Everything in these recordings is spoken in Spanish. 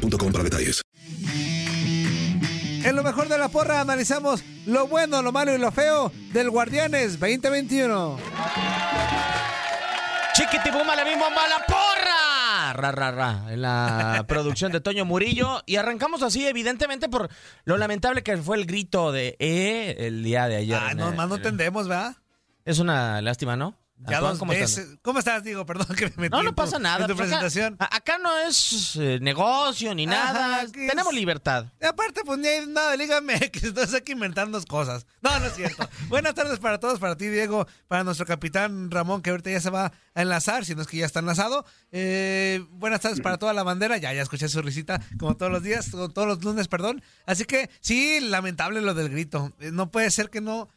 para detalles. En lo mejor de la porra analizamos lo bueno, lo malo y lo feo del Guardianes 2021. Chiquitibuma, la misma mala porra. Ra, ra, ra. En la producción de Toño Murillo. Y arrancamos así, evidentemente, por lo lamentable que fue el grito de E el día de ayer. Ah, no, más no entendemos, ¿verdad? Es una lástima, ¿no? Ya Antoine, dos ¿cómo estás? ¿Cómo estás? Digo, perdón que me metí No, no pasa nada. En tu pues acá- presentación. acá, no es eh, negocio ni nada. aquí Tenemos es- libertad. Y aparte, pues ni hay nada de Liga MX, entonces hay que inventarnos cosas. No, no es cierto. Buenas tardes para todos, para ti, Diego, para nuestro capitán Ramón, que ahorita ya se va a enlazar, si no es que ya está enlazado. Eh, buenas tardes para toda la bandera, ya, ya escuché su risita, como todos los días, todos los lunes, perdón. Así que sí, lamentable lo del grito. Eh, No puede ser que no.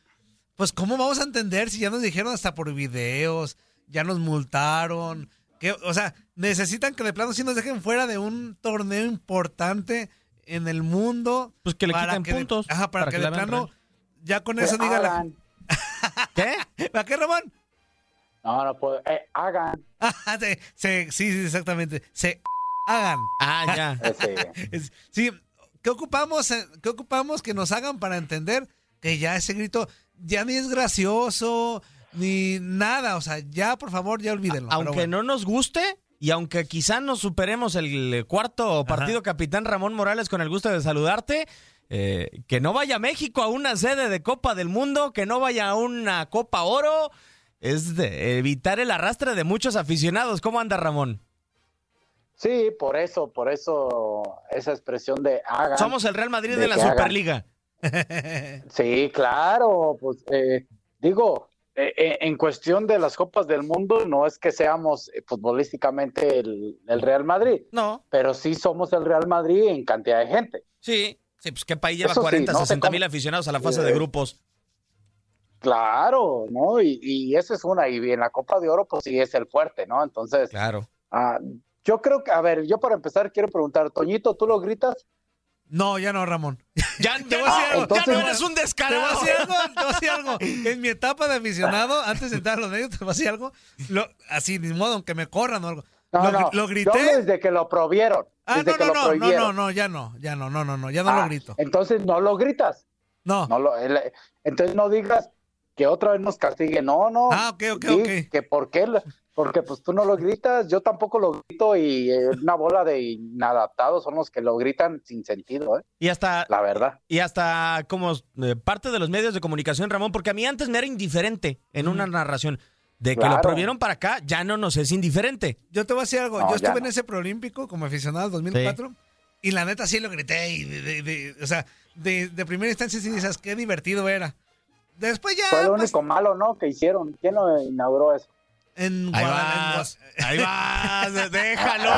Pues, ¿cómo vamos a entender si ya nos dijeron hasta por videos, ya nos multaron? Que, o sea, necesitan que de plano sí nos dejen fuera de un torneo importante en el mundo. Pues que le para quiten que de- puntos, ajá, para, para que, que de plano real. ya con eso diga la. ¿Qué? ¿Para qué, Ramón? No, no puedo. Eh, hagan. Ah, se- se- sí, sí, exactamente. Se hagan. Ah, ya. Sí, ¿qué ocupamos, eh, ¿qué ocupamos que nos hagan para entender que ya ese grito ya ni es gracioso, ni nada? O sea, ya, por favor, ya olvídenlo. Aunque bueno. no nos guste y aunque quizá nos superemos el cuarto partido, capitán Ramón Morales, con el gusto de saludarte. eh, que no vaya México a una sede de Copa del Mundo, que no vaya a una Copa Oro, es de evitar el arrastre de muchos aficionados. ¿Cómo anda Ramón? Sí, por eso, por eso esa expresión de hagan. Somos el Real Madrid De de la hagan. Sí, claro, pues eh, digo, eh, eh, en cuestión de las Copas del Mundo, no es que seamos eh, futbolísticamente el, el Real Madrid, No, pero sí somos el Real Madrid en cantidad de gente. sí. Sí, pues qué país lleva Eso sí, 40, no sé 60 mil aficionados a la fase de grupos. Claro, ¿no? Y, y esa es una, y en la Copa de Oro, pues sí es el fuerte, ¿no? Entonces, Claro. ah, yo creo que, a ver, yo para empezar quiero preguntar, Toñito, ¿tú lo gritas? No, ya no, Ramón. Ya, Te voy a decir ya algo. no, ya no eres un Te voy a descarado. decir algo, te voy a decir algo. En mi etapa de aficionado, antes de entrar a los medios, te voy a decir algo. Lo- así, ni modo, aunque me corran o algo. No, lo, no, lo yo grité. desde que lo prohibieron. Ah, desde no, que no, lo no, no, prohibieron. no, no, ya no, ya no, no, no, no, ya no Ah, lo grito. Entonces no lo gritas. No. No lo, el- entonces no digas que otra vez nos castigue. No, no. Ah, ok, ok, ok. Que por qué, porque pues tú no lo gritas, yo tampoco lo grito y eh, una bola de inadaptados son los que lo gritan sin sentido, ¿eh? Y hasta, la verdad. y hasta como eh, parte de los medios de comunicación, Ramón, porque a mí antes me era indiferente en una narración. De que lo prohibieron para acá, ya no nos es indiferente. Yo te voy a decir algo. No, yo estuve en ese preolímpico como aficionado en 2004 y la neta sí lo grité. Y de, de- de- o sea, de, de primera instancia sí dices, qué divertido era. Después ya. Fue lo pues, único malo, ¿no? Que hicieron. ¿Quién lo inauguró eso? En Ahí Guadalajara- vas, ahí vas, déjalo.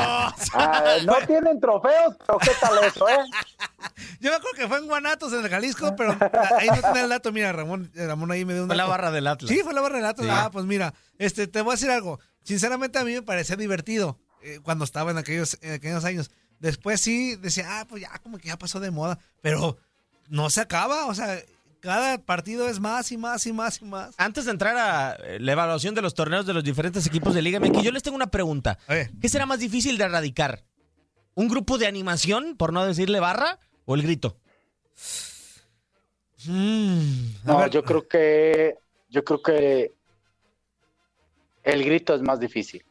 Ah, no tienen trofeos, pero ¿qué tal eso, eh? Yo me acuerdo que fue en Guanatos, en el Jalisco, pero ahí no tenía el dato. Mira, Ramón, Ramón ahí me dio un Fue la barra del Atlas. Sí, fue la barra del Atlas. Sí. Ah, pues mira, este, te voy a decir algo. Sinceramente a mí me parecía divertido eh, cuando estaba en aquellos, en aquellos años. Después sí decía, ah, pues ya como que ya pasó de moda, pero no se acaba, o sea, cada partido es más y más y más y más. Antes de entrar a eh, la evaluación de los torneos de los diferentes equipos de Liga MX, yo les tengo una pregunta. ¿Qué será más difícil de erradicar? ¿Un grupo de animación, por no decirle barra, o el grito? mm, a No, ver, yo creo que yo creo que el grito es más difícil.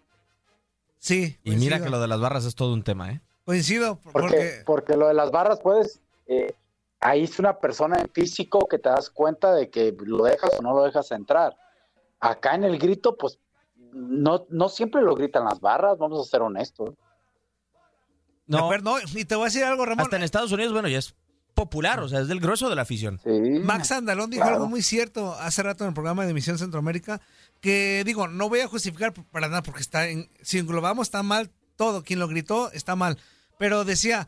sí. Y mira que lo de las barras es todo un tema, ¿eh? Coincido, Porque, porque... porque lo de las barras puedes, eh, ahí es una persona en físico que te das cuenta de que lo dejas o no lo dejas entrar. Acá en el grito, pues no, no siempre lo gritan las barras, vamos a ser honestos. No, acuerdo, no, y te voy a decir algo, Ramón. hasta en Estados Unidos, bueno, ya es popular, o sea, es del grueso de la afición. Sí. Max Andalón dijo Claro. algo muy cierto hace rato en el programa de Emisión Centroamérica, que digo, no voy a justificar para nada porque está en, si englobamos está mal todo, quien lo gritó está mal, pero decía,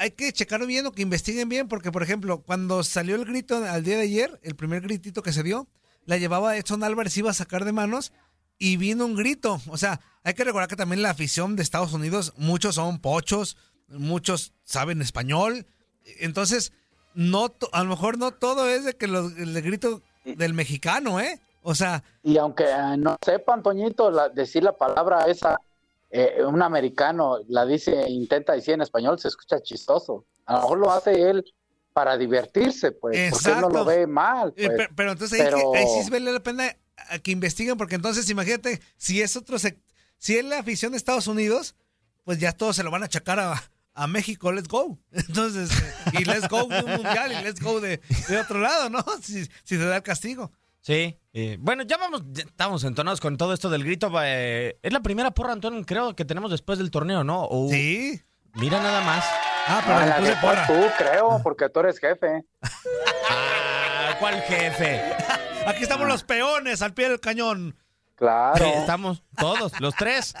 hay que checar bien o que investiguen bien, porque por ejemplo, cuando salió el grito al día de ayer, el primer gritito que se dio, la llevaba Edson Álvarez, iba a sacar de manos y vino un grito. O sea, hay que recordar que también la afición de Estados Unidos, muchos son pochos, muchos saben español. Entonces, no a lo mejor no todo es de que el grito del mexicano, ¿eh? O sea. Y aunque no sepan, Toñito, decir la palabra esa, eh, un americano la dice, intenta decir en español, se escucha chistoso. A lo mejor lo hace él para divertirse, pues, porque él no lo ve mal. Eh, pues. pero, entonces ahí, sí vale la pena que investiguen, porque entonces imagínate, si es otro, si es la afición de Estados Unidos, pues ya todos se lo van a achacar a, a México, let's go. Entonces, y let's go de un mundial y let's go de, otro lado, ¿no? Si, si te da el castigo. Sí. Eh, bueno, ya vamos, estamos entonados con todo esto del grito. Eh, es la primera porra, Antonio, creo que tenemos después del torneo, ¿no? sí. Mira nada más. Ah, pero ah, la porra. tú, creo, porque tú eres jefe. ah, ¿cuál jefe? Aquí estamos los peones al pie del cañón. Claro. estamos todos, los tres.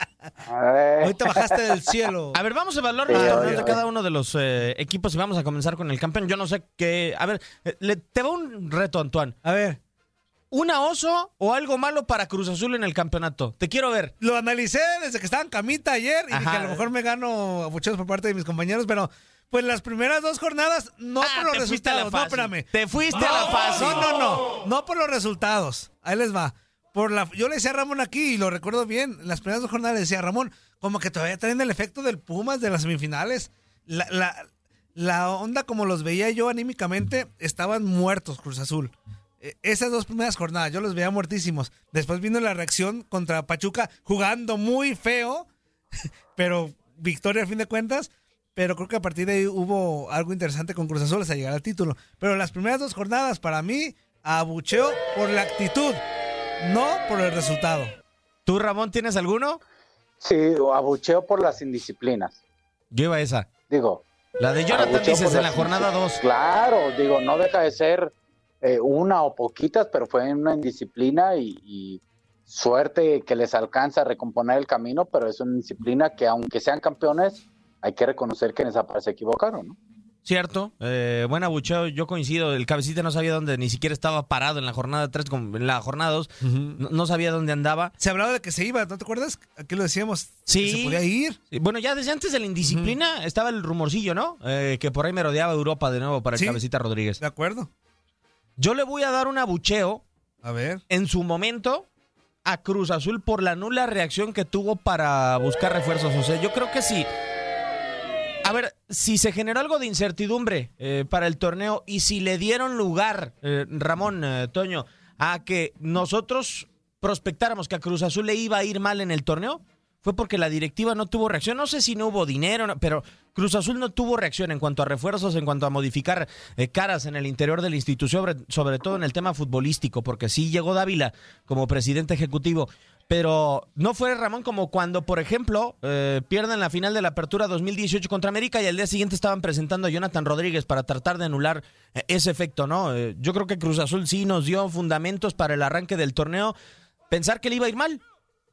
Ahorita bajaste del cielo. A ver, vamos a evaluar los torneos de cada uno de los eh, equipos y vamos a comenzar con el campeón. Yo no sé qué. A ver, le, te va un reto, Antoine. A ver. ¿Una oso o algo malo para Cruz Azul en el campeonato? Te quiero ver. Lo analicé desde que estaba en camita ayer y dije, a lo mejor me gano abucheos por parte de mis compañeros, pero pues las primeras dos jornadas, no ah, por los resultados. No, espérame. Te fuiste a la fase. No, no, no. No por los resultados. Ahí les va por la, yo le decía a Ramón aquí, y lo recuerdo bien, en las primeras dos jornadas le decía a Ramón, como que todavía traen el efecto del Pumas de las semifinales. La, la, la onda como los veía yo anímicamente, estaban muertos Cruz Azul. E, esas dos primeras jornadas, yo los veía muertísimos. Después vino la reacción contra Pachuca, jugando muy feo, pero victoria al fin de cuentas. Pero creo que a partir de ahí hubo algo interesante con Cruz Azul hasta llegar al título. Pero las primeras dos jornadas, para mí, abucheo por la actitud no por el resultado. ¿Tú, Ramón, tienes alguno? Sí, abucheo por las indisciplinas. Yo iba a esa. Digo. La de Jonathan dices en la jornada 2. Claro, digo, no deja de ser eh, una o poquitas, pero fue una indisciplina y, y, suerte que les alcanza a recomponer el camino, pero es una indisciplina que aunque sean campeones, hay que reconocer que en esa parte se equivocaron, ¿no? Cierto, eh, buen abucheo, yo coincido, el cabecita no sabía dónde, ni siquiera estaba parado en la jornada 3, en la jornada 2, no, sabía dónde andaba. Se hablaba de que se iba, ¿no te acuerdas? Aquí lo decíamos, sí. se podía ir. Bueno, ya desde antes de la indisciplina estaba el rumorcillo, ¿no? Eh, que por ahí me rodeaba Europa de nuevo para el cabecita Rodríguez. De acuerdo. Yo le voy a dar un abucheo. A ver. En su momento a Cruz Azul por la nula reacción que tuvo para buscar refuerzos. O sea, yo creo que sí a ver, si se generó algo de incertidumbre eh, para el torneo y si le dieron lugar, eh, Ramón, eh, Toño, a que nosotros prospectáramos que a Cruz Azul le iba a ir mal en el torneo, fue porque la directiva no tuvo reacción. No sé si no hubo dinero, pero Cruz Azul no tuvo reacción en cuanto a refuerzos, en cuanto a modificar caras en el interior de la institución, sobre, todo en el tema futbolístico, porque sí llegó Dávila como presidente ejecutivo, pero no fue Ramón como cuando, por ejemplo, eh, pierden la final de la Apertura 2018 contra América y al día siguiente estaban presentando a Jonathan Rodríguez para tratar de anular eh, ese efecto, ¿no? Eh, yo creo que Cruz Azul sí nos dio fundamentos para el arranque del torneo. Pensar que le iba a ir mal.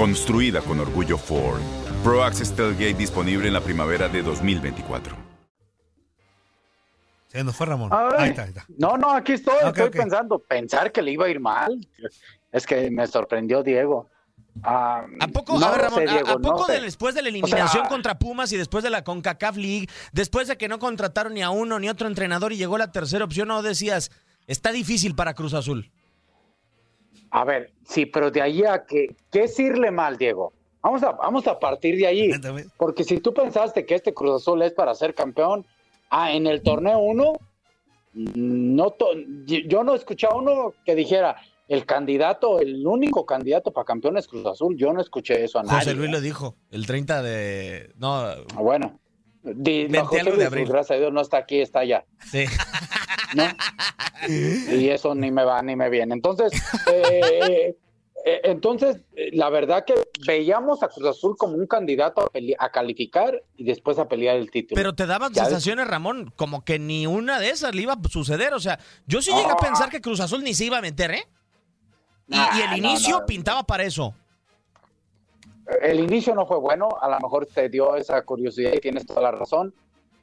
Construida con orgullo Ford. Pro Access Tailgate disponible en la primavera de 2024. Se nos fue Ramón. ahí está, ahí está. No, no, aquí estoy, estoy pensando, pensar que le iba a ir mal. Es que me sorprendió Diego. ¿A poco, a poco después de la eliminación contra Pumas y después de la CONCACAF League, después de que no contrataron ni a uno ni otro entrenador y llegó la tercera opción, no decías, está difícil para Cruz Azul? A ver, sí, pero de ahí a que, ¿qué es irle mal, Diego? Vamos a, vamos a partir de ahí. Porque si tú pensaste que este Cruz Azul es para ser campeón, ah, en el torneo uno, no yo no escuché a uno que dijera, el candidato, el único candidato para campeón es Cruz Azul. Yo no escuché eso a nadie. José Luis lo dijo, el 30 de... No, ah, bueno. Di- no, José algo de Luis, abril. gracias a Dios no está aquí, está allá. Sí. ¿no? Y eso ni me va ni me viene. Entonces, eh, eh, entonces, eh, la verdad que veíamos a Cruz Azul como un candidato a, calificar y después a pelear el título. Pero te daban sensaciones, Ramón, como que ni una de esas le iba a suceder. O sea, yo sí llegué a pensar que Cruz Azul ni se iba a meter, ¿eh? Y, Nah, y el no, inicio no. pintaba para eso. El inicio no fue bueno, a lo mejor te dio esa curiosidad y tienes toda la razón,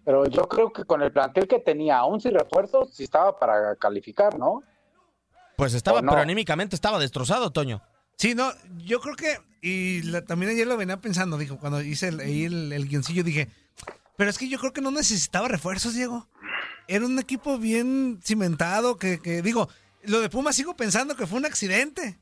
pero yo creo que con el plantel que tenía, aún sin refuerzos, sí estaba para calificar, ¿no? Pues estaba, ¿O no? pero anímicamente estaba destrozado, Toño. Sí, no, yo creo que, y la- también ayer lo venía pensando, dijo, cuando hice el, ahí el, el guioncillo, dije, pero es que yo creo que no necesitaba refuerzos, Diego. Era un equipo bien cimentado, que, que digo, lo de Pumas sigo pensando que fue un accidente.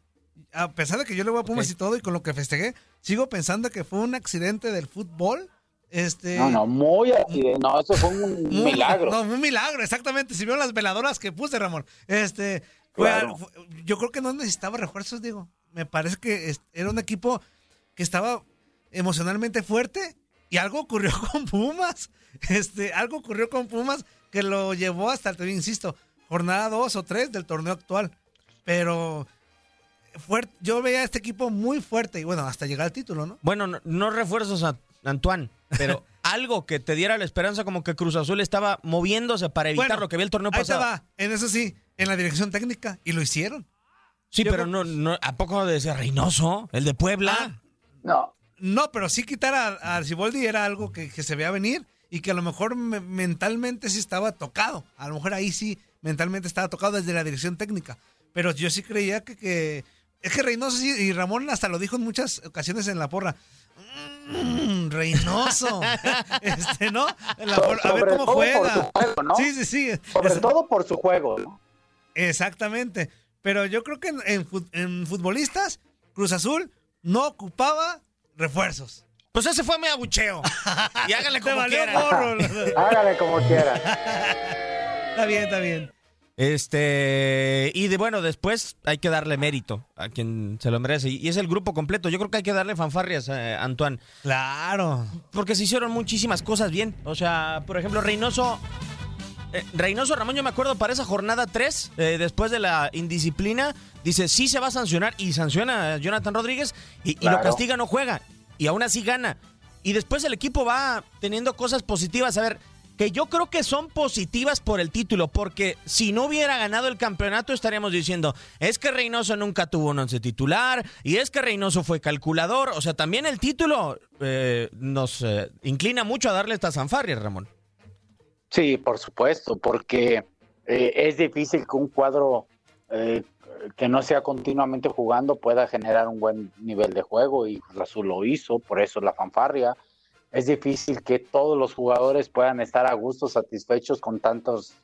A pesar de que yo le voy a Pumas y todo, y con lo que festejé, sigo pensando que fue un accidente del fútbol. Este, No, no, muy accidente. No, eso fue un muy- milagro. No, un milagro, exactamente. Si vieron las veladoras que puse, Ramón. Este, fue Claro. al- fue- yo creo que no necesitaba refuerzos, digo. Me parece que era un equipo que estaba emocionalmente fuerte y algo ocurrió con Pumas. Este, algo ocurrió con Pumas que lo llevó hasta, te insisto, jornada 2 o 3 del torneo actual. Pero fuerte, yo veía a este equipo muy fuerte y bueno, hasta llegar al título, ¿no? Bueno, no, no refuerzos a Antoine, pero algo que te diera la esperanza como que Cruz Azul estaba moviéndose para evitar Bueno, lo que vi el torneo Ahí te pasado. va, en eso sí, en la dirección técnica y lo hicieron. Sí, Yo pero creo- no, no, ¿a poco de ese Reynoso? ¿El de Puebla? Ah, No, No, pero sí quitar a, a Arciboldi era algo que, que se veía venir y que a lo mejor me- mentalmente sí estaba tocado. A lo mejor ahí sí mentalmente estaba tocado desde la dirección técnica. Pero yo sí creía que, que es que Reynoso sí, y Ramón hasta lo dijo en muchas ocasiones en la porra. Mm, Reynoso. este, ¿no? En la porra, a ver cómo juega. juego, ¿no? Sí, sí, sí. sobre Es- todo por su juego, ¿no? Exactamente. Pero yo creo que en, en fut- en futbolistas, Cruz Azul no ocupaba refuerzos. Pues ese fue mi abucheo. Y háganle Te como gorro. Hágale como quiera. Está bien, está bien. Este, y de bueno, después hay que darle mérito a quien se lo merece. Y es el grupo completo. Yo creo que hay que darle fanfarrias a Antoine. Claro. Porque se hicieron muchísimas cosas bien. O sea, por ejemplo, Reynoso. eh, Reynoso Ramón, yo me acuerdo para esa jornada 3, eh, después de la indisciplina, dice sí se va a sancionar y sanciona a Jonathan Rodríguez y, y lo castiga, no juega. Y aún así gana. Y después el equipo va teniendo cosas positivas. A ver, que yo creo que son positivas por el título, porque si no hubiera ganado el campeonato estaríamos diciendo, es que Reynoso nunca tuvo un once titular, y es que Reynoso fue calculador, o sea, también el título eh, nos eh, inclina mucho a darle estas fanfarrias, Ramón. Sí, por supuesto, porque eh, es difícil que un cuadro eh, que no sea continuamente jugando pueda generar un buen nivel de juego y Cruz Azul lo hizo, por eso la fanfarria. Es difícil que todos los jugadores puedan estar a gusto, satisfechos con tantas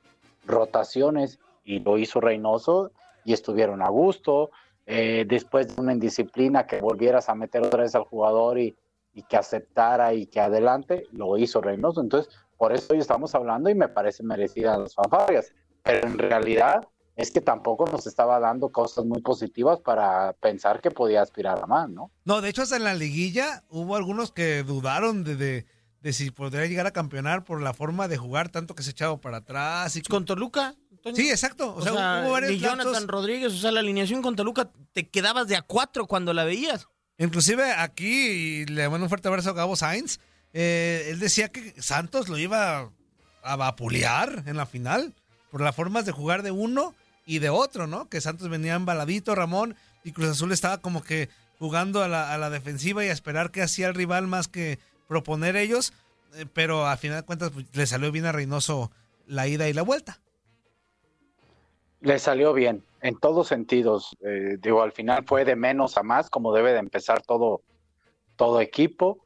rotaciones y lo hizo Reynoso y estuvieron a gusto. Eh, después de una indisciplina que volvieras a meter otra vez al jugador y, y que aceptara y que adelante, lo hizo Reynoso. Entonces, por eso hoy estamos hablando y me parece merecida las fanfarrias. Pero en realidad es que tampoco nos estaba dando cosas muy positivas para pensar que podía aspirar a más, ¿no? No, de hecho, hasta en la liguilla hubo algunos que dudaron de, de, de si podría llegar a campeonar por la forma de jugar, tanto que se echaba para atrás. Y... Con Toluca. Toño. Sí, exacto. O, O sea, sea, hubo varios y Jonathan. Rodríguez, o sea, la alineación con Toluca, te quedabas de a cuatro cuando la veías. Inclusive aquí, y le mando un fuerte abrazo a Gabo Sainz, eh, él decía que Santos lo iba a vapulear en la final por las formas de jugar de uno y de otro, ¿no? Que Santos venía embaladito, Ramón, y Cruz Azul estaba como que jugando a la, a defensiva y a esperar que hacía el rival más que proponer ellos, eh, pero al final de cuentas pues, le salió bien a Reynoso la ida y la vuelta. Le salió bien, en todos sentidos. Eh, digo, al final fue de menos a más, como debe de empezar todo, todo equipo.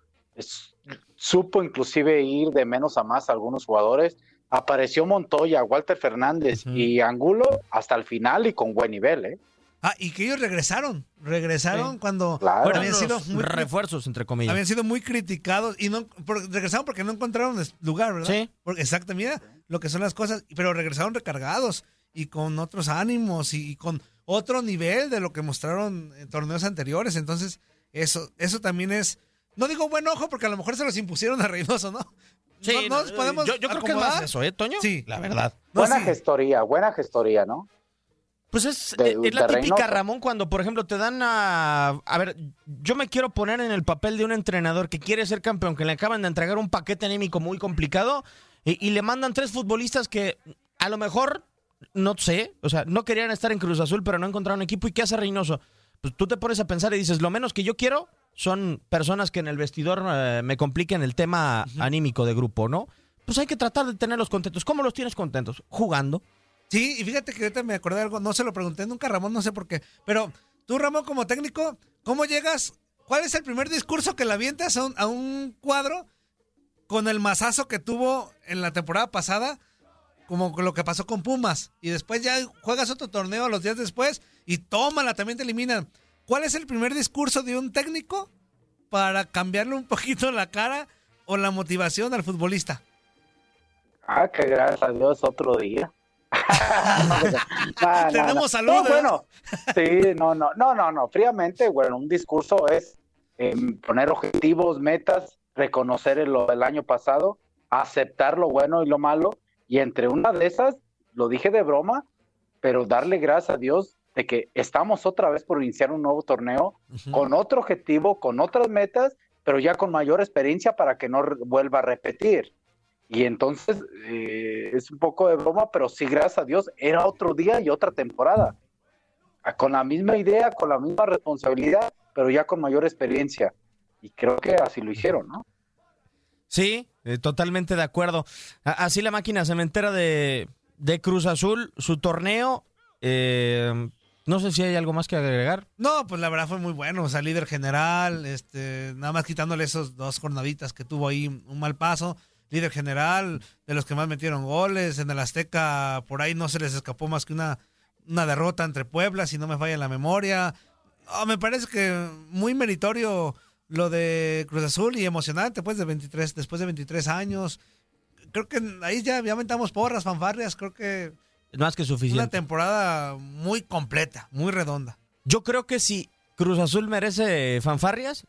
Supo inclusive ir de menos a más a algunos jugadores. Apareció Montoya, Walter Fernández y Angulo hasta el final y con buen nivel, ¿eh? Ah, y que ellos regresaron, regresaron Sí. cuando Claro. Habían sido muy refuerzos, entre comillas. habían sido muy criticados y no por- regresaron porque no encontraron lugar, ¿verdad? Sí. Porque, exacto, mira lo que son las cosas, pero regresaron recargados y con otros ánimos y, y con otro nivel de lo que mostraron en torneos anteriores. Entonces, eso, eso también es, no digo buen ojo porque a lo mejor se los impusieron a Reynoso, ¿no? Sí, no, nos podemos yo, yo creo que es más eso, ¿eh, Toño? Sí. La verdad. No, buena sí. gestoría, buena gestoría, ¿no? Pues es, De- eh, es la típica, Reynoso. Ramón, cuando, por ejemplo, te dan a... A ver, yo me quiero poner en el papel de un entrenador que quiere ser campeón, que le acaban de entregar un paquete anímico muy complicado y, y le mandan tres futbolistas que a lo mejor, no sé, o sea, no querían estar en Cruz Azul, pero no encontraron equipo. ¿Y qué hace Reynoso? Pues tú te pones a pensar y dices, lo menos que yo quiero son personas que en el vestidor eh, me compliquen el tema anímico de grupo, ¿no? Pues hay que tratar de tenerlos contentos. ¿Cómo los tienes contentos? Jugando. Sí, y fíjate que ahorita me acordé de algo, no se lo pregunté nunca Ramón, no sé por qué. Pero tú, Ramón, como técnico, ¿cómo llegas? ¿Cuál es el primer discurso que le avientas a un, a un cuadro con el mazazo que tuvo en la temporada pasada? Como con lo que pasó con Pumas. Y después ya juegas otro torneo los días después y tómala, también te eliminan. ¿Cuál es el primer discurso de un técnico para cambiarle un poquito la cara o la motivación al futbolista? Ah, que gracias a Dios otro día. No, Tenemos no. salud, No, ¿eh? bueno, sí, no, no, no, no, no. Fríamente, bueno, un discurso es eh, poner objetivos, metas, reconocer lo del año pasado, aceptar lo bueno y lo malo, y entre una de esas, lo dije de broma, pero darle gracias a Dios de que estamos otra vez por iniciar un nuevo torneo con otro objetivo, con otras metas, pero ya con mayor experiencia para que no vuelva a repetir. Y entonces eh, es un poco de broma, pero sí, gracias a Dios, era otro día y otra temporada. Ah, Con la misma idea, con la misma responsabilidad, pero ya con mayor experiencia. Y creo que así lo hicieron, ¿no? Sí, eh, totalmente de acuerdo. Así la máquina cementera de, de Cruz Azul, su torneo. eh, no sé si hay algo más que agregar. No, pues la verdad fue muy bueno. O sea, líder general, este, nada más quitándole esos dos jornaditas que tuvo ahí un mal paso. Líder general, de los que más metieron goles. En el Azteca, por ahí no se les escapó más que una, una derrota entre Puebla, si no me falla la memoria. Ah, me parece que muy meritorio lo de Cruz Azul y emocionante, pues, de 23, después de 23 años. Creo que ahí ya, ya aventamos porras, fanfarrias. Creo que Más que una suficiente. temporada muy completa, muy redonda. Yo creo que si Cruz Azul merece fanfarrias,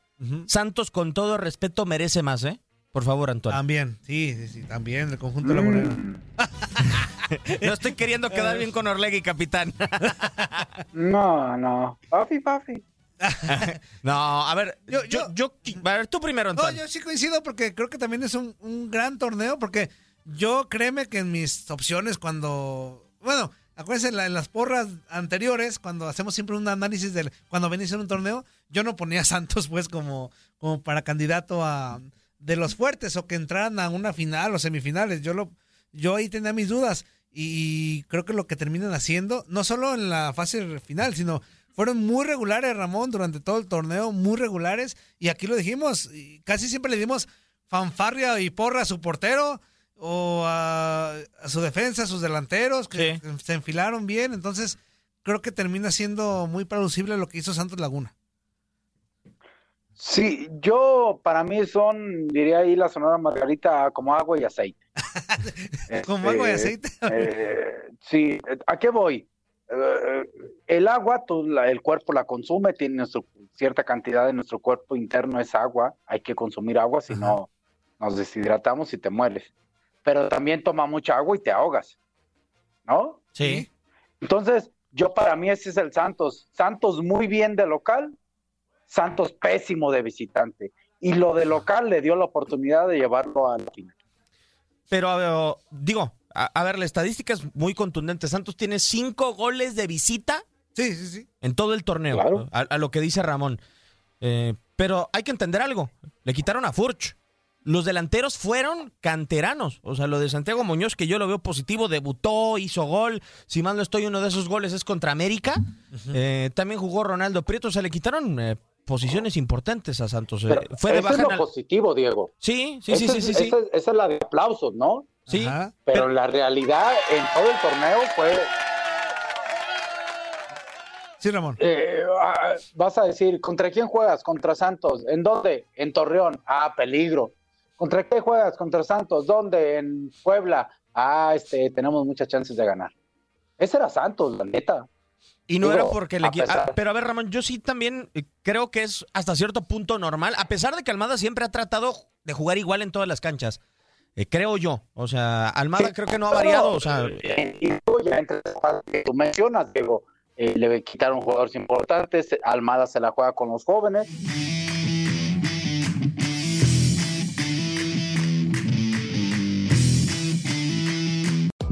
Santos con todo respeto merece más, ¿eh? Por favor, Antonio. También, sí, sí, sí, también el conjunto de la moneda. Mm, No estoy queriendo quedar bien con Orlegui, capitán. no, no. Papi, papi. No, a ver, yo, Yo- yo, yo- a ver, tú primero, No, Antonio. yo sí coincido porque creo que también es un, un gran torneo porque yo créeme que en mis opciones cuando, bueno, acuérdense en, la- en las porras anteriores, cuando hacemos siempre un análisis de cuando venís en un torneo, yo no ponía a Santos pues como, como para candidato a de los fuertes o que entraran a una final o semifinales. Yo lo, yo ahí tenía mis dudas y creo que lo que terminan haciendo, no solo en la fase final, sino fueron muy regulares, Ramón, durante todo el torneo, muy regulares. Y aquí lo dijimos, y casi siempre le dimos fanfarria y porra a su portero o a, a su defensa, a sus delanteros, que, Sí. se enfilaron bien. Entonces, creo que termina siendo muy plausible lo que hizo Santos Laguna. Sí, yo, para mí son, diría ahí la Sonora Margarita, como agua y aceite. Como agua y Este, aceite. Eh, sí, ¿a qué voy? Eh, el agua, tú la- el cuerpo la consume, tiene nuestro- cierta cantidad de nuestro cuerpo interno es agua, hay que consumir agua, si no nos deshidratamos y te mueres. Pero también toma mucha agua y te ahogas, ¿no? Sí. Entonces, yo para mí ese es el Santos. Santos muy bien de local, Santos pésimo de visitante. Y lo de local le dio la oportunidad de llevarlo a la final. Pero, digo, a, a ver, la estadística es muy contundente. Santos tiene cinco goles de visita Sí, sí, sí. en todo el torneo, Claro. a, a lo que dice Ramón. Eh, pero hay que entender algo. Le quitaron a Furch. Los delanteros fueron canteranos. O sea, lo de Santiago Muñoz, que yo lo veo positivo, debutó, hizo gol. Si mal no estoy, uno de esos goles es contra América. Eh, también jugó Ronaldo Prieto. O sea, le quitaron eh, posiciones importantes a Santos. Eh, Pero fue de eso es baja lo al- positivo, Diego. Sí, sí, sí, Esa sí, es- sí. sí. Esa, es- esa es la de aplausos, ¿no? Sí, Ajá. Pero la realidad en todo el torneo fue, Sí, Ramón. eh, ah, vas a decir, ¿contra quién juegas? Contra Santos. ¿En dónde? En Torreón. Ah, peligro. ¿Contra qué juegas? Contra Santos. ¿Dónde? En Puebla. Ah, este, tenemos muchas chances de ganar. Ese era Santos, la neta. Y no Digo, era porque le ah, Pero a ver, Ramón, yo sí también eh, creo que es hasta cierto punto normal, a pesar de que Almada siempre ha tratado de jugar igual en todas las canchas. eh, creo yo. O sea, Almada creo que no ha variado. O sea, Y luego ya parte que tú mencionas, Diego. eh, le quitaron jugadores importantes, Almada se la juega con los jóvenes.